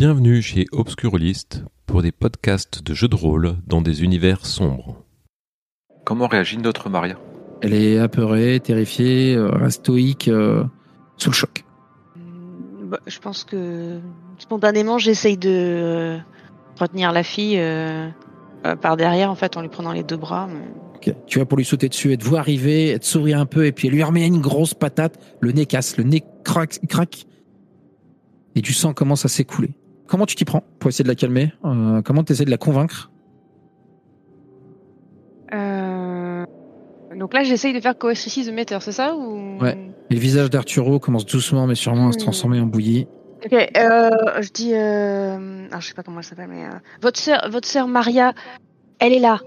Bienvenue chez Obscurlist pour des podcasts de jeux de rôle dans des univers sombres. Comment réagit notre Maria? Elle est apeurée, terrifiée, euh, stoïque, euh, sous le choc. Bah, je pense que spontanément, j'essaye de euh, retenir la fille euh, euh, par derrière, en fait, en lui prenant les deux bras. mais-. Tu vas pour lui sauter dessus, elle te voit arriver, elle te sourit un peu, et puis elle lui remet une grosse patate, le nez casse, le nez craque, craque, et tu sens comment ça s'écouler. Comment tu t'y prends pour essayer de la calmer Euh, Comment tu essaies de la convaincre? Euh, Donc là, j'essaye de faire coercitive de meter, c'est ça ou... Ouais. Et le visage d'Arturo commence doucement mais sûrement à se Hmm. transformer en bouillie. Ok, euh, je dis, ah, je sais pas comment elle s'appelle, mais votre sœur, votre sœur Maria, elle est là.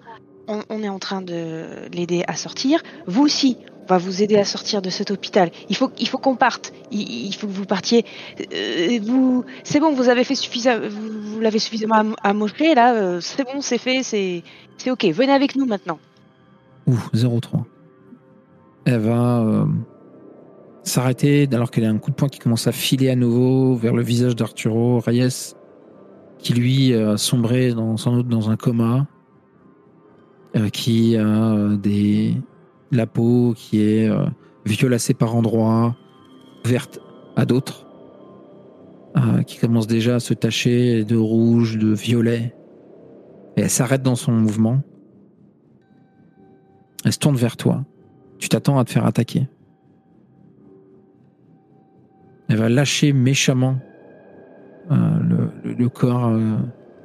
On, on est en train de l'aider à sortir. Vous aussi, on va vous aider à sortir de cet hôpital. Il faut, il faut qu'on parte. Il, faut que vous partiez. Euh, vous, c'est bon, vous avez fait suffisamment, vous, l'avez suffisamment am- amoché là. euh, c'est bon, c'est fait, c'est, c'est ok. Venez avec nous maintenant. Ouh, 0-3. Elle va euh, s'arrêter alors qu'elle a un coup de poing qui commence à filer à nouveau vers le visage d'Arturo Reyes, qui lui a sombré sans doute dans un coma, qui a des, la peau qui est euh, violacée par endroits, verte à d'autres, euh, qui commence déjà à se tacher de rouge, de violet. Et elle s'arrête dans son mouvement. Elle se tourne vers toi. Tu t'attends à te faire attaquer. Elle va lâcher méchamment euh, le, corps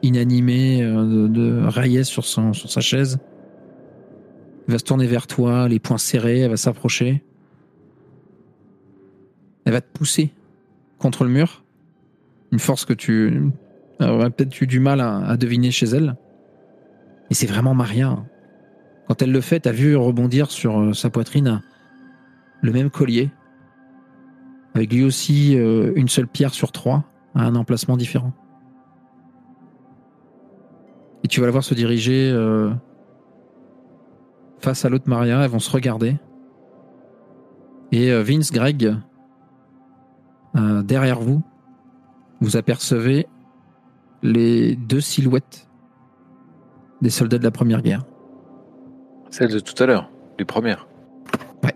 inanimé de, de sur sa chaise. Elle va se tourner vers toi, les poings serrés, elle va s'approcher. Elle va te pousser contre le mur. Une force que tu aurais peut-être eu du mal à, deviner chez elle. Et c'est vraiment Maria. Quand elle le fait, t'as vu rebondir sur euh, sa poitrine le même collier, avec lui aussi euh, une seule pierre sur trois, à un emplacement différent. Et tu vas la voir se diriger euh, face à l'autre Maria, elles vont se regarder. Et euh, Vince, Greg, euh, derrière vous, vous apercevez les deux silhouettes des soldats de la Première Guerre. Celle de tout à l'heure, les premières. Ouais.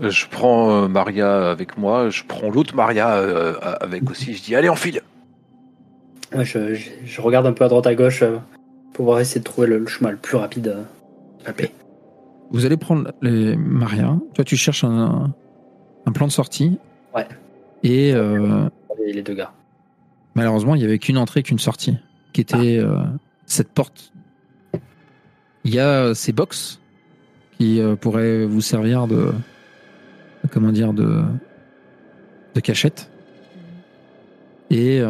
Euh, Je prends euh, Maria avec moi, je prends l'autre Maria euh, avec aussi, je dis allez on file Ouais, je, je- je regarde un peu à droite à gauche euh, pour voir essayer de trouver le, le chemin le plus rapide euh, la paix. Vous allez prendre les Maria. Toi, tu cherches un, un plan de sortie. Ouais. Et euh, Les, les deux gars. malheureusement, il y avait qu'une entrée, qu'une sortie, qui était euh, cette porte. Il y a euh, ces box qui euh, pourraient vous servir de, comment dire, de, de cachette. Et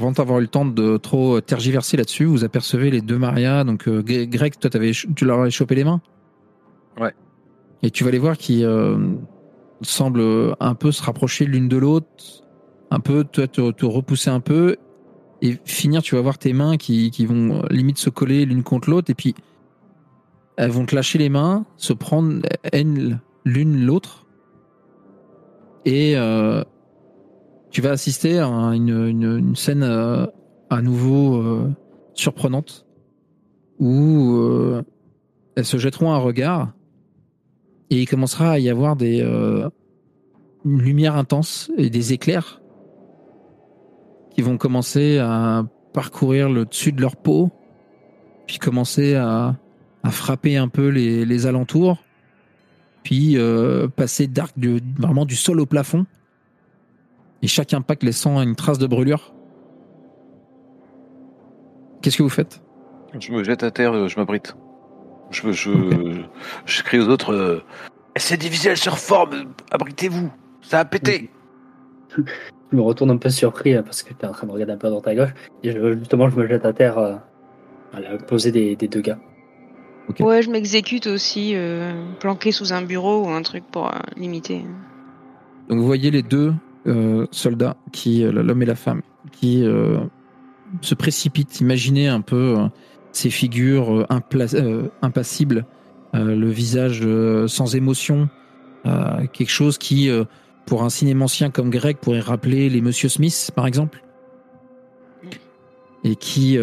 avant d'avoir eu le temps de trop tergiverser là-dessus, vous apercevez les deux Maria. Donc, euh, Gre- Greg, toi, t'avais, tu leur avais chopé les mains? Ouais. Et tu vas les voir qui euh, semblent un peu se rapprocher l'une de l'autre, un peu toi, te, te repousser un peu, et finir, tu vas voir tes mains qui, qui vont euh, limite se coller l'une contre l'autre, et puis elles vont te lâcher les mains, se prendre l'une l'autre, et euh, tu vas assister à une, scène euh, à nouveau euh, surprenante où euh, elles se jetteront un regard et il commencera à y avoir des une lumière intense et des éclairs qui vont commencer à parcourir le dessus de leur peau puis commencer à, frapper un peu les, alentours puis passer d'arc vraiment du sol au plafond et chaque impact laissant une trace de brûlure. Qu'est-ce que vous faites? Je me jette à terre, euh, je m'abrite. Je, je, je crie aux autres euh, C'est divisé, elle se reforme, abritez-vous, ça a pété Je me retourne un peu surpris euh, parce que tu es en train de regarder un peu droite à gauche. Et je- justement, je me jette à terre euh, à l'opposé des, des deux gars. Ouais, je m'exécute aussi, euh, planqué sous un bureau ou un truc pour euh, limiter. Donc vous voyez les deux euh, soldats, qui euh, l'homme et la femme, qui euh, se précipitent. Imaginez un peu euh, ces figures impassibles, le visage sans émotion, quelque chose qui pour un cinémancien comme Greg pourrait rappeler les Monsieur Smith, par exemple, et qui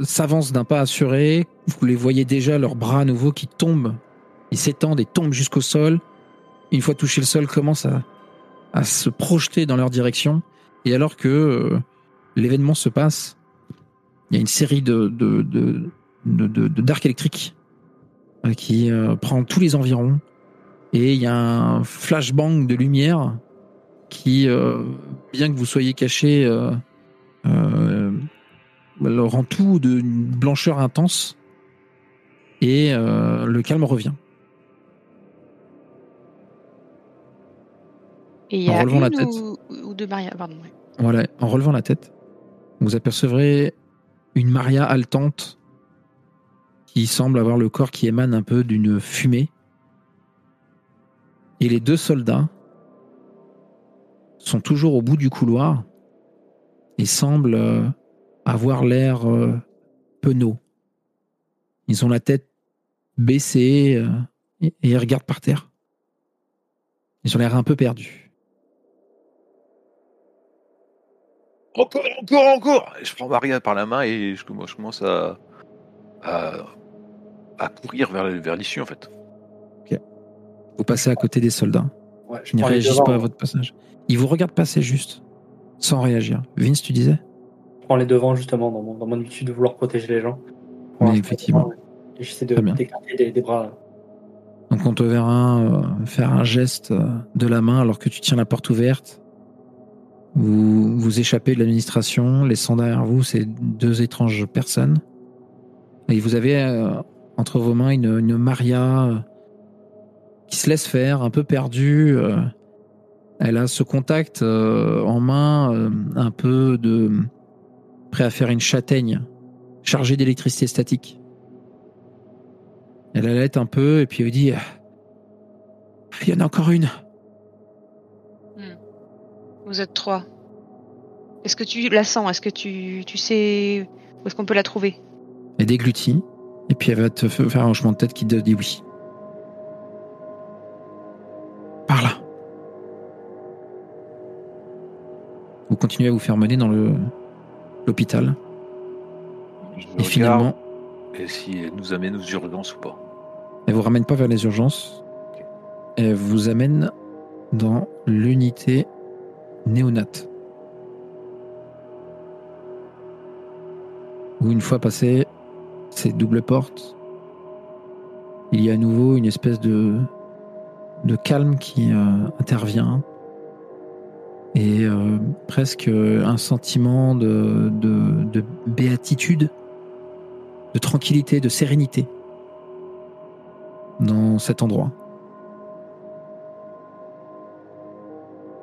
s'avancent d'un pas assuré. Vous les voyez déjà, leurs bras à nouveau qui tombent, ils s'étendent et tombent jusqu'au sol. Une fois touché le sol, commencent à, à se projeter dans leur direction. Et alors que euh, l'événement se passe, il y a une série de, de, de, de, de- d'arcs électriques euh, qui euh, prend tous les environs. Et il y a un flashbang de lumière qui, bien que vous soyez caché, rend tout d'une blancheur intense. Et le calme revient. Et il y En relevant la tête. ou, ou deux Maria, pardon. ouais. Voilà, en relevant la tête, vous apercevrez une Maria haletante qui semble avoir le corps qui émane un peu d'une fumée. Et les deux soldats sont toujours au bout du couloir et semblent euh, avoir l'air euh, penauds. Ils ont la tête baissée euh, et, et ils regardent par terre. Ils ont l'air un peu perdus. Encore, encore, encore Et Je prends Maria par la main et je, commence- je commence à, à, à courir vers, vers l'issue en fait. Vous passez à côté des soldats. Ouais, je Ils ne réagissent devants, pas à votre passage. Ils vous regardent passer juste, sans réagir. Vince, tu disais? Je prends les devants justement dans mon, dans mon habitude de vouloir protéger les gens. Mais Ouais, effectivement. Et j'essaie de d'écarter des, des bras. Donc on te verra euh, faire un geste euh, de la main alors que tu tiens la porte ouverte. Vous échappez de l'administration, laissant derrière vous ces deux étranges personnes. Et vous avez euh, entre vos mains une, Maria euh, qui se laisse faire, un peu perdue. euh. elle a ce contact en main, un peu de prêt à faire une châtaigne chargée d'électricité statique. Elle allait un peu et puis elle dit Il y en a encore une. Vous êtes trois. Est-ce que tu la sens? Est-ce que tu, tu sais où est-ce qu'on peut la trouver? Elle déglutit et puis elle va te faire un hochement de tête qui te dit oui. Par là. Vous continuez à vous faire mener dans le l'hôpital et finalement Et si elle nous amène aux urgences ou pas elle vous ramène pas vers les urgences. Elle vous amène dans l'unité néonate. Où une fois passé ces doubles portes, il y a à nouveau une espèce de, de calme qui euh, intervient et euh, presque un sentiment de, de, de béatitude, de tranquillité, de sérénité dans cet endroit.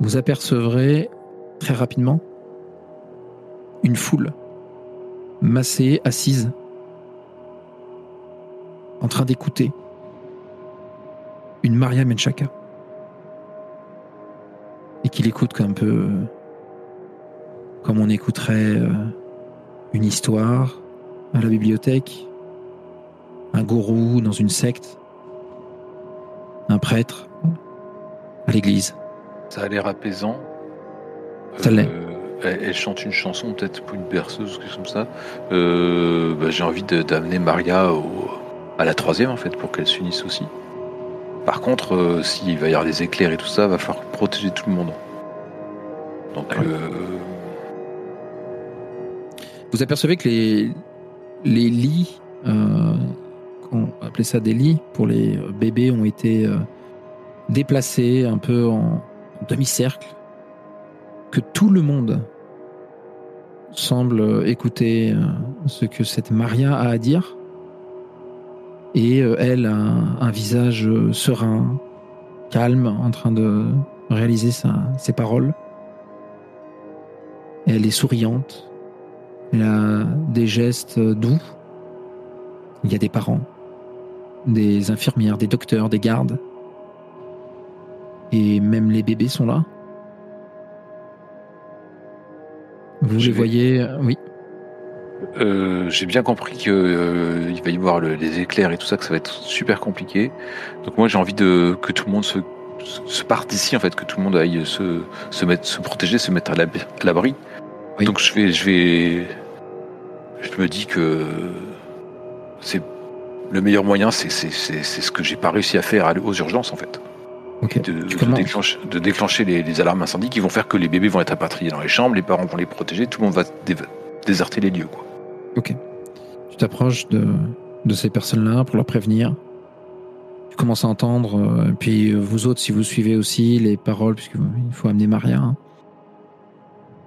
Vous apercevrez très rapidement une foule massée, assise, en train d'écouter une Maria Menchaka. Et qu'il écoute comme un peu comme on écouterait euh, une histoire à la bibliothèque, un gourou dans une secte, un prêtre à l'église. Ça a l'air apaisant. Ça l'est. elle, elle chante une chanson, peut-être pour une berceuse ou quelque chose comme ça. Euh, bah, J'ai envie d'amener Maria au- à la troisième, en fait, pour qu'elle s'unisse aussi. Par contre, euh, s'il va y avoir des éclairs et tout ça, va falloir protéger tout le monde. Donc, Ouais. euh, Vous apercevez que les, les lits, euh, on appeler ça des lits, pour les euh, bébés ont été euh, déplacés un peu en demi-cercle, que tout le monde semble écouter euh, ce que cette Maria a à dire, et euh, elle a un, visage euh, serein, calme, en train de réaliser ses paroles. Elle est souriante. Elle a des gestes doux. Il y a des parents, des infirmières, des docteurs, des gardes. Et même les bébés sont là. Vous Je les vais- voyez, euh, oui. euh, j'ai bien compris qu'il va y avoir le- les éclairs et tout ça, que ça va être super compliqué. Donc moi, j'ai envie de que tout le monde se se- se parte d'ici en fait, que tout le monde aille se, se mettre, se protéger, se mettre à l'ab- à l'abri. Oui. Donc je vais, je vais, je me dis que c'est le meilleur moyen, c'est c'est- c'est- c'est ce que j'ai pas réussi à faire aux urgences en fait, Ok. de, déclencher, de déclencher les, les alarmes incendies qui vont faire que les bébés vont être rapatriés dans les chambres, les parents vont les protéger, tout le monde va dé- déserter les lieux quoi. Tu t'approches de, de ces personnes-là pour leur prévenir. Tu commences à entendre, euh, puis euh, vous autres, si vous suivez aussi les paroles, puisqu'il faut amener Maria, hein.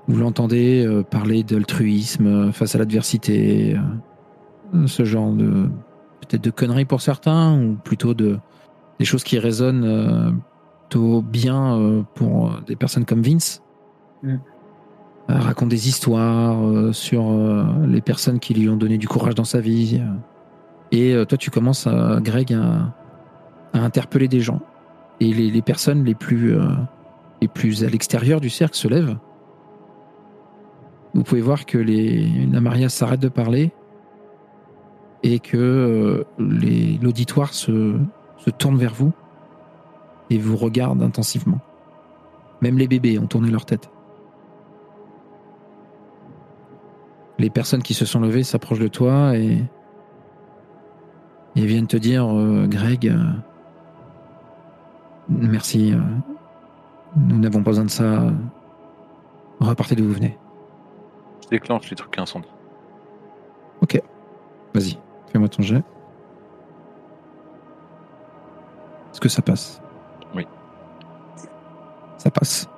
vous l'entendez euh, parler d'altruisme face à l'adversité, euh, ce genre de peut-être de conneries pour certains, ou plutôt de des choses qui résonnent euh, plutôt bien euh, pour euh, des personnes comme Vince. Mm. Raconte des histoires sur les personnes qui lui ont donné du courage dans sa vie. Et toi, tu commences, à, Greg, à, à interpeller des gens. Et les, les personnes les plus, euh, les plus à l'extérieur du cercle se lèvent. Vous pouvez voir que les, la Maria s'arrête de parler et que euh, l'auditoire se, se tourne vers vous et vous regarde intensivement. Même les bébés ont tourné leur tête. Les personnes qui se sont levées s'approchent de toi et, et viennent te dire euh, Greg, euh, merci, euh, nous n'avons pas besoin de ça. Repartez d'où vous venez. Je déclenche les trucs incendies. Vas-y, fais-moi ton jet. Que ça passe Oui. Ça passe.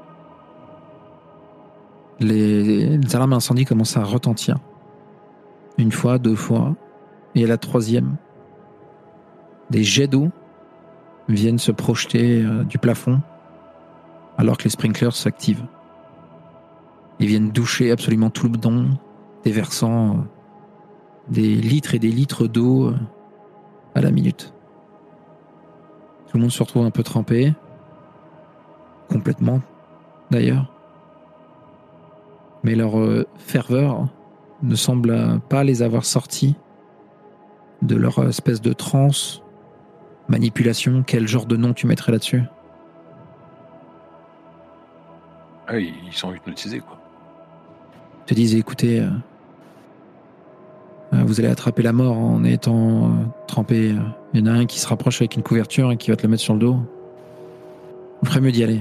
Les, les alarmes incendie commencent à retentir. Une fois, deux fois. Et à la troisième, des jets d'eau viennent se projeter euh, du plafond alors que les sprinklers s'activent. Ils viennent doucher absolument tout le bidon, déversant euh, des litres et des litres d'eau euh, à la minute. Tout le monde se retrouve un peu trempé, complètement d'ailleurs. Mais leur euh, ferveur ne semble pas les avoir sortis de leur espèce de transe, manipulation. Quel genre de nom tu mettrais là-dessus? Ah, ils sont hypnotisés quoi. Ils te disent écoutez, euh, vous allez attraper la mort en étant euh, trempé. euh. Il y en a un qui se rapproche avec une couverture et qui va te le mettre sur le dos. On ferait mieux d'y aller.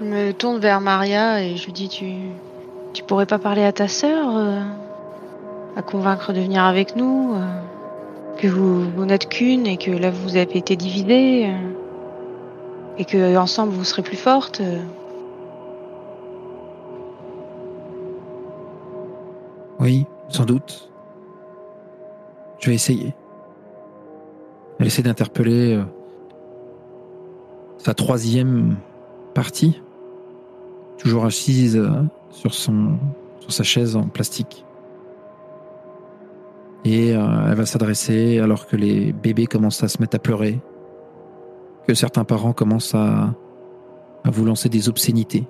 Je me tourne vers Maria et je lui dis tu, pourrais pas parler à ta sœur, euh, à convaincre de venir avec nous, euh, que vous, vous n'êtes qu'une et que là vous avez été divisés euh, et que ensemble vous serez plus fortes. Oui, sans doute. Je vais essayer. Elle essaie d'interpeller euh, sa troisième partie, toujours assise euh, sur, sa chaise en plastique. Et euh, elle va s'adresser alors que les bébés commencent à se mettre à pleurer, que certains parents commencent à, à vous lancer des obscénités.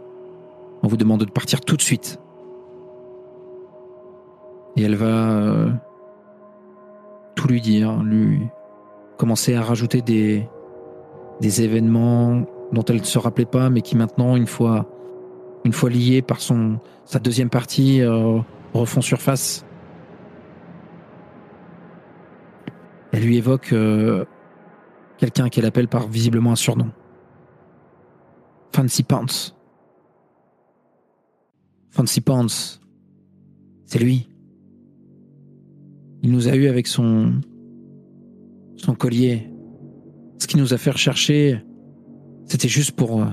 On vous demande de partir tout de suite. Et elle va euh, tout lui dire, lui commencer à rajouter des, des événements dont elle ne se rappelait pas, mais qui maintenant, une fois, une fois liés par son, sa deuxième partie, euh, refont surface. Elle lui évoque euh, quelqu'un qu'elle appelle par visiblement un surnom. Fancy Pants. Fancy Pants. C'est lui. Il nous a eu avec son son collier. Ce qui nous a fait rechercher, c'était juste pour euh,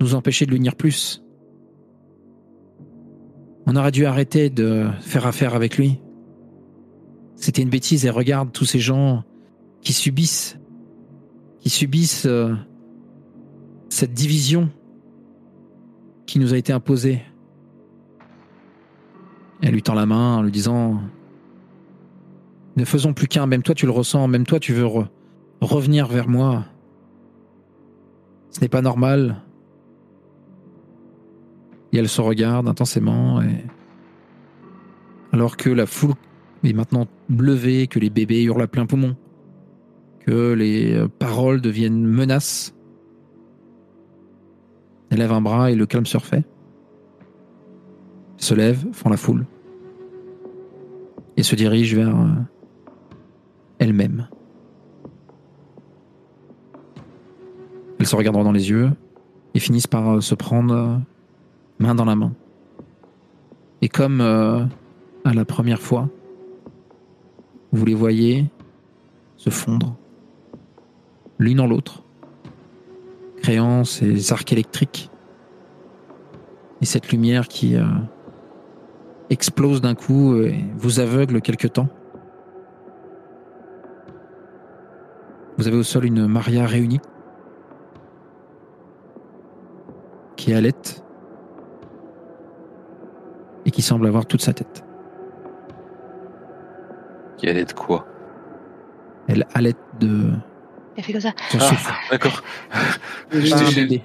nous empêcher de l'unir plus. On aurait dû arrêter de faire affaire avec lui. C'était une bêtise et regarde tous ces gens qui subissent, qui subissent euh, cette division qui nous a été imposée. Elle lui tend la main en lui disant Ne faisons plus qu'un, même toi tu le ressens, même toi tu veux re- revenir vers moi. Ce n'est pas normal. Et elle se regarde intensément et alors que la foule est maintenant levée, que les bébés hurlent à plein poumon, que les euh, paroles deviennent menaces. Elle lève un bras et le calme se refait. Se lève, font la foule. Et se dirige vers euh, elle-même. Elles se regardent dans les yeux et finissent par euh, se prendre euh, main dans la main. Et comme euh, à la première fois, vous les voyez se fondre l'une en l'autre, créant ces arcs électriques et cette lumière qui explose d'un coup et vous aveugle quelque temps. Vous avez au sol une Maria réunie qui allait et qui semble avoir toute sa tête. Qui allait de quoi? Elle allait de Elle fait comme ça. Ah, d'accord. Pas J'étais un chez- bébé.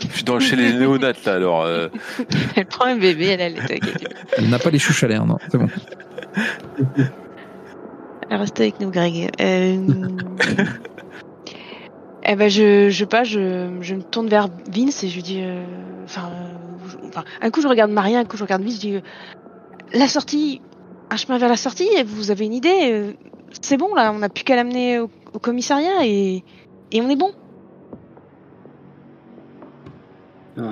Je suis dans, chez les néonates là, alors. euh, Elle prend un bébé, elle allait avec lui. Elle n'a pas les chouches à l'air, non, c'est bon. Reste avec nous, Greg. Euh... eh ben, je, je pas, je, je me tourne vers Vince et je lui dis, euh, enfin, euh, un coup je regarde Maria, un coup je regarde Vince, je dis, euh, la sortie, un chemin vers la sortie, vous avez une idée euh, C'est bon là, on n'a plus qu'à l'amener au, commissariat et, et on est bon. Ouais.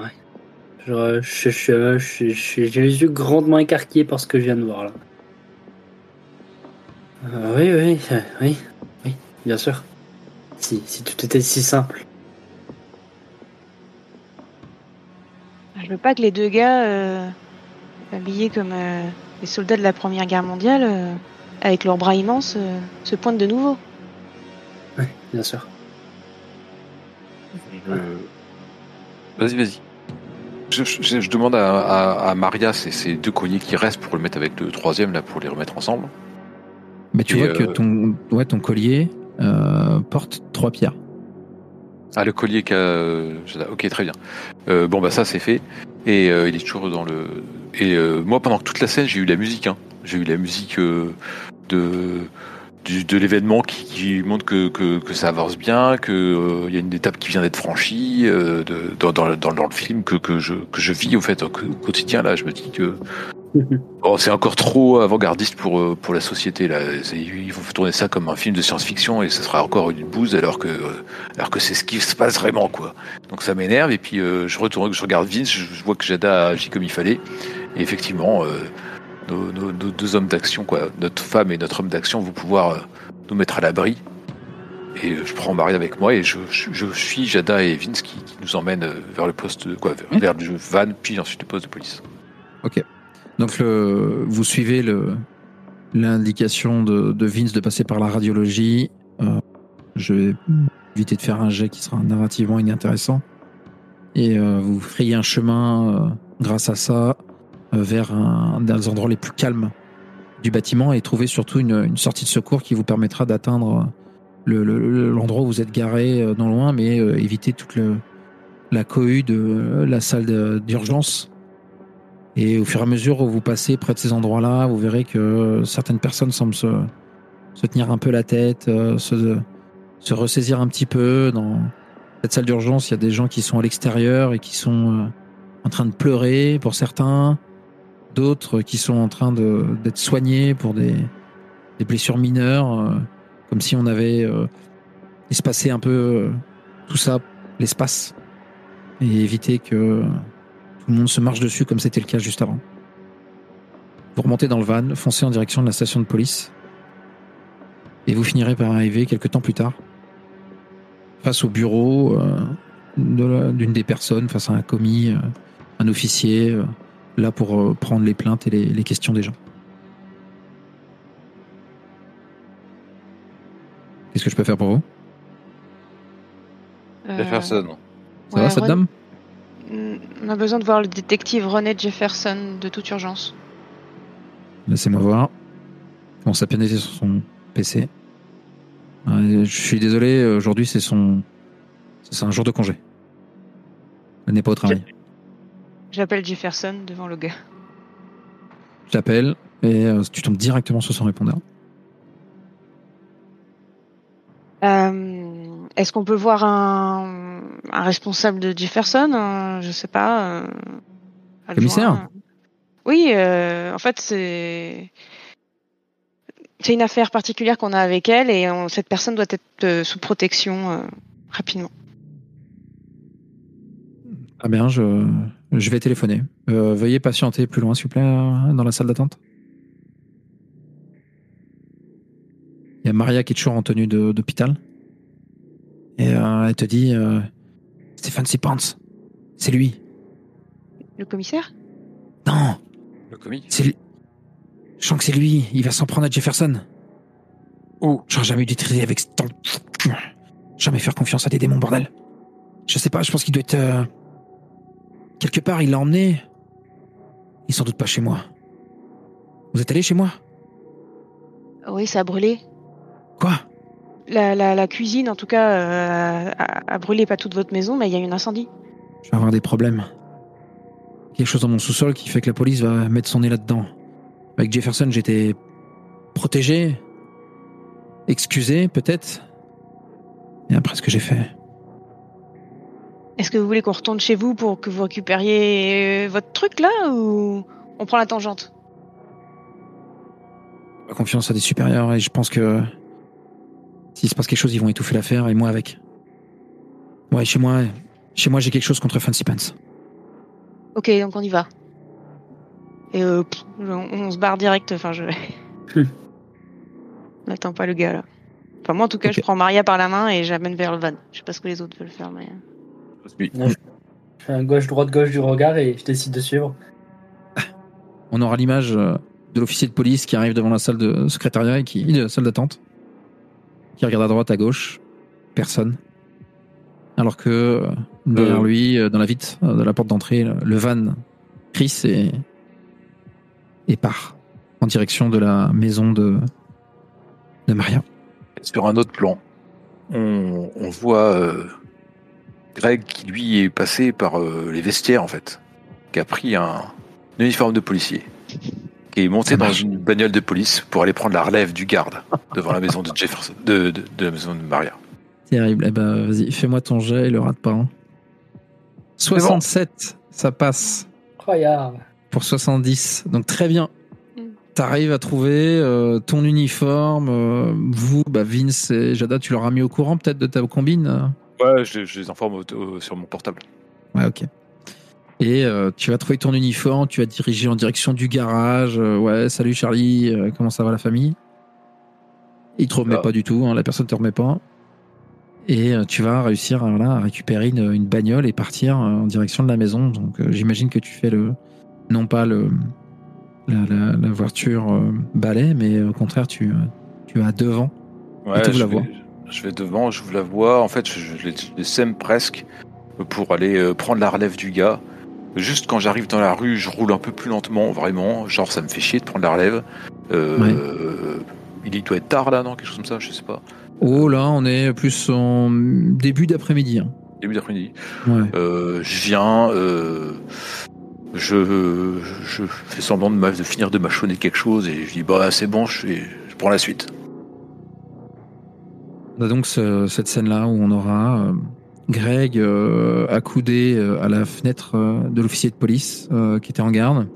Je, je, je, je- j'ai les yeux grandement écarquillés par ce que je viens de voir là. Euh, oui, oui, euh, oui, oui, bien sûr. Si, si tout était si simple. Je veux pas que les deux gars euh, habillés comme euh, les soldats de la Première Guerre mondiale, euh, avec leurs bras immenses, euh, se pointent de nouveau. Oui, bien sûr. Vas-y, vas-y. Je, je- je demande à, à- à Maria ces, deux colliers qui restent pour le mettre avec le troisième là pour les remettre ensemble. Mais tu Et, vois que ton, ouais, ton collier porte trois pierres. Ah, le collier qu'a. euh, Ok, très bien. Euh, bon, bah ça, c'est fait. Et euh, il est toujours dans le. Et euh, moi, pendant toute la scène, j'ai eu la musique. Hein. J'ai eu la musique euh, de du- de l'événement qui, montre que, que, ça avance bien, que euh, il y a une étape qui vient d'être franchie euh, dans, dans, dans le film que, que je que je vis au fait au quotidien. Là, je me dis que Oh, c'est encore trop avant-gardiste pour, euh, pour la société. Là. C'est- Il faut tourner ça comme un film de science-fiction et ce sera encore une bouse alors que, euh, alors que c'est ce qui se passe vraiment. quoi. Donc ça m'énerve et puis euh, je retourne, je regarde Vince, je, vois que Jada agit comme il fallait. Et effectivement, euh, nos, nos- nos deux hommes d'action, quoi, notre femme et notre homme d'action vont pouvoir nous mettre à l'abri. Et je prends Marie avec moi et je, je, je suis Jada et Vince qui, qui nous emmènent vers le poste, quoi, vers, vers le van, puis ensuite le poste de police. Donc vous suivez l'indication de, Vince de passer par la radiologie. Euh, je vais éviter de faire un jet qui sera narrativement inintéressant. Et euh, vous frayez un chemin euh, grâce à ça vers un, des endroits les plus calmes du bâtiment et trouver surtout une, sortie de secours qui vous permettra d'atteindre le- le- l'endroit où vous êtes garé dans loin, mais éviter toute la cohue de la salle d'urgence et au fur et à mesure où vous passez près de ces endroits-là, vous verrez que certaines personnes semblent se, tenir un peu la tête, euh, se, ressaisir un petit peu. Dans cette salle d'urgence, il y a des gens qui sont à l'extérieur et qui sont euh, en train de pleurer pour certains, d'autres qui sont en train d'être soignés pour des, blessures mineures, euh, comme si on avait espacé un peu tout ça, l'espace, et éviter que tout le monde se marche dessus comme c'était le cas juste avant. Vous remontez dans le van, foncez en direction de la station de police. Et vous finirez par arriver quelques temps plus tard face au bureau euh, de la- d'une des personnes, face à un commis, euh, un officier, euh, là pour euh, prendre les plaintes et les, les questions des gens. Qu'est-ce que je peux faire pour vous? Euh, Jefferson. Ça ouais, va cette Ron- dame? On a besoin de voir le détective René Jefferson de toute urgence. Laissez-moi voir. Commence à pénétrer sur son PC. Euh, je suis désolé, aujourd'hui c'est son. C'est un jour de congé. Elle n'est pas au travail. J'appelle Jefferson devant le gars. Je t'appelle et euh, tu tombes directement sur son répondeur. Euh, Est-ce qu'on peut voir un, un responsable de Jefferson un- Je sais pas. euh, adjoint Commissaire Oui, euh, en fait, c'est c'est une affaire particulière qu'on a avec elle et on- cette personne doit être euh, sous protection euh, rapidement. Ah bien, je, je vais téléphoner. Euh, veuillez patienter plus loin, s'il vous plaît, euh, dans la salle d'attente. Il y a Maria qui est toujours en tenue d'hôpital. Et euh, elle te dit euh, Stéphane Sipans, c'est lui. Le commissaire? Non, Le commis? C'est lui. Je sens que c'est lui. Il va s'en prendre à Jefferson. Oh. J'aurais jamais dû traiter avec ce temps. Jamais faire confiance à des démons, bordel. Je sais pas, je pense qu'il doit être. euh, Quelque part, il l'a emmené. Il est sans doute pas chez moi. Vous êtes allé chez moi? Oui, ça a brûlé. Quoi? La, la, la cuisine, en tout cas, euh, a, a brûlé pas toute votre maison, mais il y a eu un incendie. Je vais avoir des problèmes. Quelque chose dans mon sous-sol qui fait que la police va mettre son nez là-dedans. Avec Jefferson, j'étais protégé, excusé peut-être. Et après ce que j'ai fait, Est-ce que vous voulez qu'on retourne chez vous pour que vous récupériez euh, votre truc là ou on prend la tangente? Pas confiance à des supérieurs et je pense que s'il se passe quelque chose, ils vont étouffer l'affaire et moi avec. Ouais, chez moi, chez moi, j'ai quelque chose contre Fancy Pants. Ok, donc on y va. Et euh, pff, on, on se barre direct. Enfin, je. Hmm. on n'attend pas le gars là. Enfin, moi en tout cas, je prends Maria par la main et j'amène vers le van. Je sais pas ce que les autres veulent faire, mais. Oui. Je je fais un gauche-droite-gauche du regard et je décide de suivre. On aura l'image euh, de l'officier de police qui arrive devant la salle de secrétariat et qui, de la salle d'attente, qui regarde à droite, à gauche, personne. Alors que euh, derrière Euh. lui, euh, dans la vitre de la porte d'entrée, le- van crisse et, et part en direction de la maison de, de Maria. Sur un autre plan, on, on voit euh, Greg qui lui est passé par euh, les vestiaires en fait, qui a pris un, un uniforme de policier, qui est monté dans une bagnole de police pour aller prendre la relève du garde devant la maison de Jefferson, de, de, de la maison de Maria. Terrible. Eh ben, vas-y, fais-moi ton jet et le rate pas. hein. 67, ça passe. Incroyable. pour 70. Donc très bien. T'arrives à trouver euh, ton uniforme. euh, vous, bah, Vince et Jada, tu leur as mis au courant peut-être de ta combine euh? Ouais, je, je les informe au- au- sur mon portable. Ouais, ok. Et euh, tu vas trouver ton uniforme, tu vas te diriger en direction du garage. euh, ouais, salut Charlie, euh, comment ça va la famille? Il te remet Ah. pas du tout, hein, la personne te remet pas. Et tu vas réussir voilà, à récupérer une, une bagnole et partir en direction de la maison. Donc j'imagine que tu fais le. Non pas le. La, la- la voiture balai, mais au contraire, tu, tu vas devant. Ouais, je la vais, voie. je vais devant, je vous la vois. En fait, je, je les, sème presque pour aller prendre la relève du gars. Juste quand j'arrive dans la rue, je roule un peu plus lentement, vraiment. Genre, ça me fait chier de prendre la relève. Euh, Il doit être tard là, non Quelque chose comme ça, je sais pas. Oh là, on est plus en début d'après-midi. hein. Début d'après-midi. Ouais. Euh, je viens, euh, je, je fais semblant de, ma- de finir de mâchonner quelque chose et je dis bah c'est bon, je, prends la suite. On a donc ce- cette scène-là où on aura euh, Greg euh, accoudé euh, à la fenêtre euh, de l'officier de police euh, qui était en garde,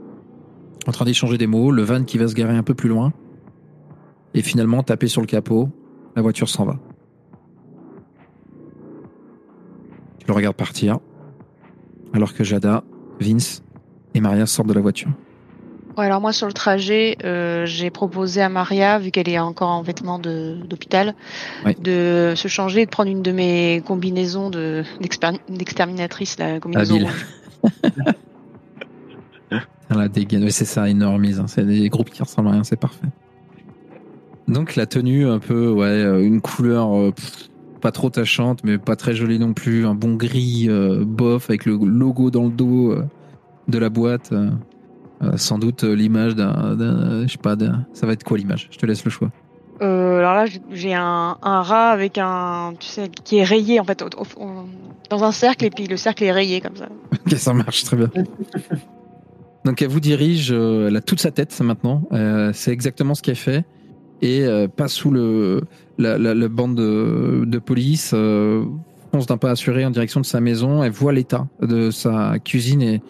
en train d'échanger des mots, le van qui va se garer un peu plus loin, et finalement taper sur le capot, la voiture s'en va. Tu le regardes partir, alors que Jada, Vince et Maria sortent de la voiture. Ouais, alors moi sur le trajet, euh, j'ai proposé à Maria, vu qu'elle est encore en vêtements d'hôpital, de se changer et de prendre une de mes combinaisons de d'exterminatrice, la combinaison. La dégaine, c'est ça, énormise. hein. C'est des groupes qui ressemblent à rien, c'est parfait. Donc la tenue, un peu, ouais, euh, une couleur euh, pff, pas trop tachante, mais pas très jolie non plus. Un bon gris euh, bof avec le logo dans le dos de la boîte. Euh, sans doute euh, l'image d'un, je sais pas, ça va être quoi l'image? Je te laisse le choix. Euh, alors là, j'ai- un, un rat avec un, tu sais, qui est rayé en fait, au- au- au- dans un cercle et puis le cercle est rayé comme ça. Ok, ça marche très bien. Donc elle vous dirige, elle a toute sa tête maintenant, euh, c'est exactement ce qu'elle fait. et euh, passe sous le la, la- la bande de, de police, euh, fonce d'un pas assuré en direction de sa maison. Elle voit l'état de sa cuisine et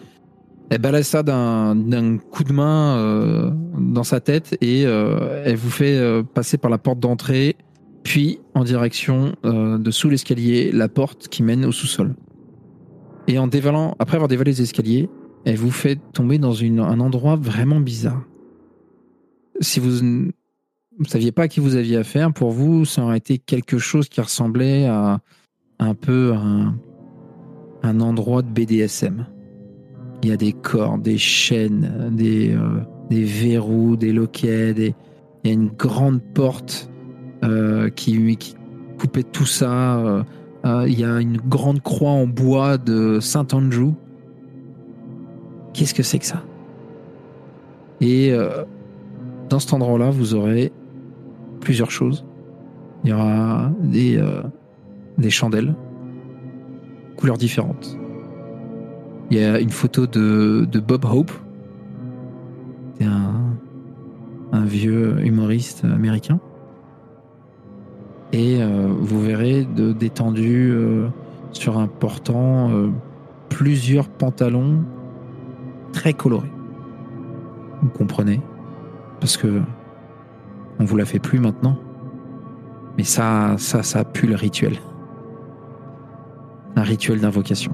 elle balance ça d'un coup de main euh, dans sa tête et euh, elle vous fait euh, passer par la porte d'entrée, puis en direction de sous l'escalier, la porte qui mène au sous-sol. Et en dévalant, après avoir dévalé les escaliers, elle vous fait tomber dans un endroit vraiment bizarre. Si vous ne saviez pas à qui vous aviez affaire, pour vous, ça aurait été quelque chose qui ressemblait à un peu un, un endroit de BDSM. Il y a des cordes, des chaînes, des, euh, des verrous, des loquets, il y a une grande porte euh, qui, coupait tout ça. euh, il y a une grande croix en bois de Saint-Andrew. Qu'est-ce que c'est que ça? Et dans cet endroit-là, vous aurez plusieurs choses. Il y aura des chandelles, couleurs différentes. Il y a une photo de, de Bob Hope, c'est un, un vieux humoriste américain. Et euh, vous verrez de détendu euh, sur un portant euh, plusieurs pantalons très colorés. Vous comprenez? Parce que on vous la fait plus maintenant. Mais ça, ça, ça pue le rituel. Un rituel d'invocation.